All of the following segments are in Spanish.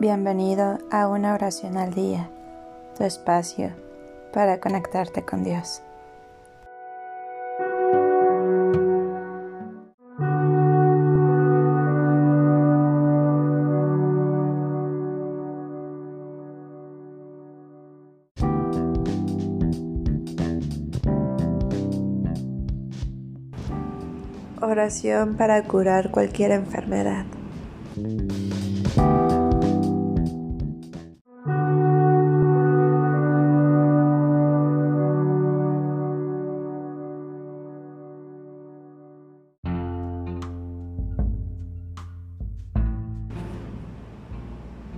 Bienvenido a una oración al día, tu espacio para conectarte con Dios. Oración para curar cualquier enfermedad.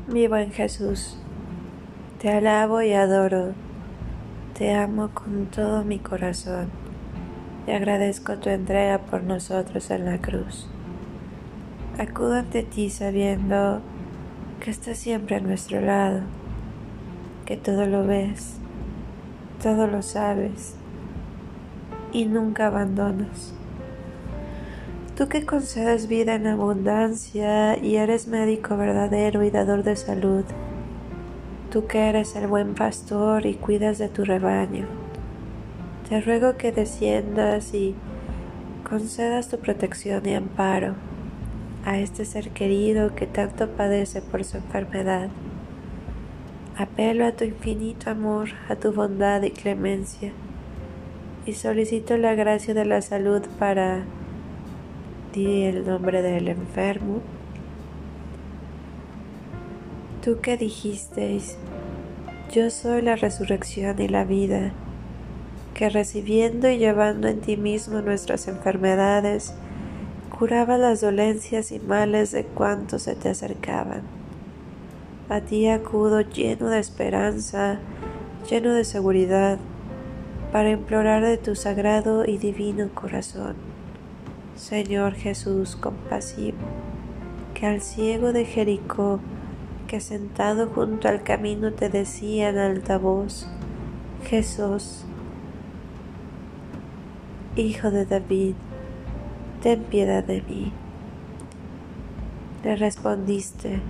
Mi buen Jesús, te alabo y adoro, te amo con todo mi corazón y agradezco tu entrega por nosotros en la cruz. Acudo ante ti sabiendo que estás siempre a nuestro lado, que todo lo ves, todo lo sabes y nunca abandonas. Tú que concedes vida en abundancia y eres médico verdadero y dador de salud. Tú que eres el buen pastor y cuidas de tu rebaño. Te ruego que desciendas y concedas tu protección y amparo a este ser querido que tanto padece por su enfermedad. Apelo a tu infinito amor, a tu bondad y clemencia, y solicito la gracia de la salud para Di el nombre del enfermo. Tú que dijisteis, yo soy la resurrección y la vida, que recibiendo y llevando en ti mismo nuestras enfermedades, curaba las dolencias y males de cuantos se te acercaban. A ti acudo lleno de esperanza, lleno de seguridad, para implorar de tu sagrado y divino corazón. Señor Jesús compasivo, que al ciego de Jericó, que sentado junto al camino te decía en alta voz, Jesús, Hijo de David, ten piedad de mí. Le respondiste,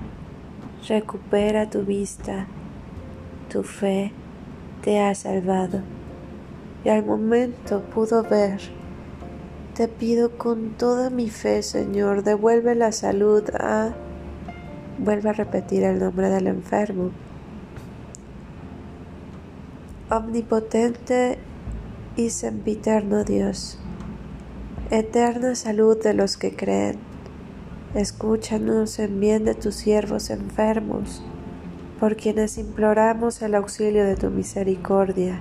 recupera tu vista, tu fe te ha salvado. Y al momento pudo ver te pido con toda mi fe, Señor, devuelve la salud a... Vuelve a repetir el nombre del enfermo. Omnipotente y sempiterno Dios, eterna salud de los que creen, escúchanos en bien de tus siervos enfermos, por quienes imploramos el auxilio de tu misericordia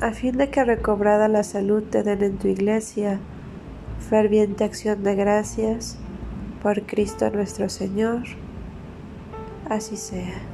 a fin de que recobrada la salud te den en tu iglesia ferviente acción de gracias por Cristo nuestro Señor. Así sea.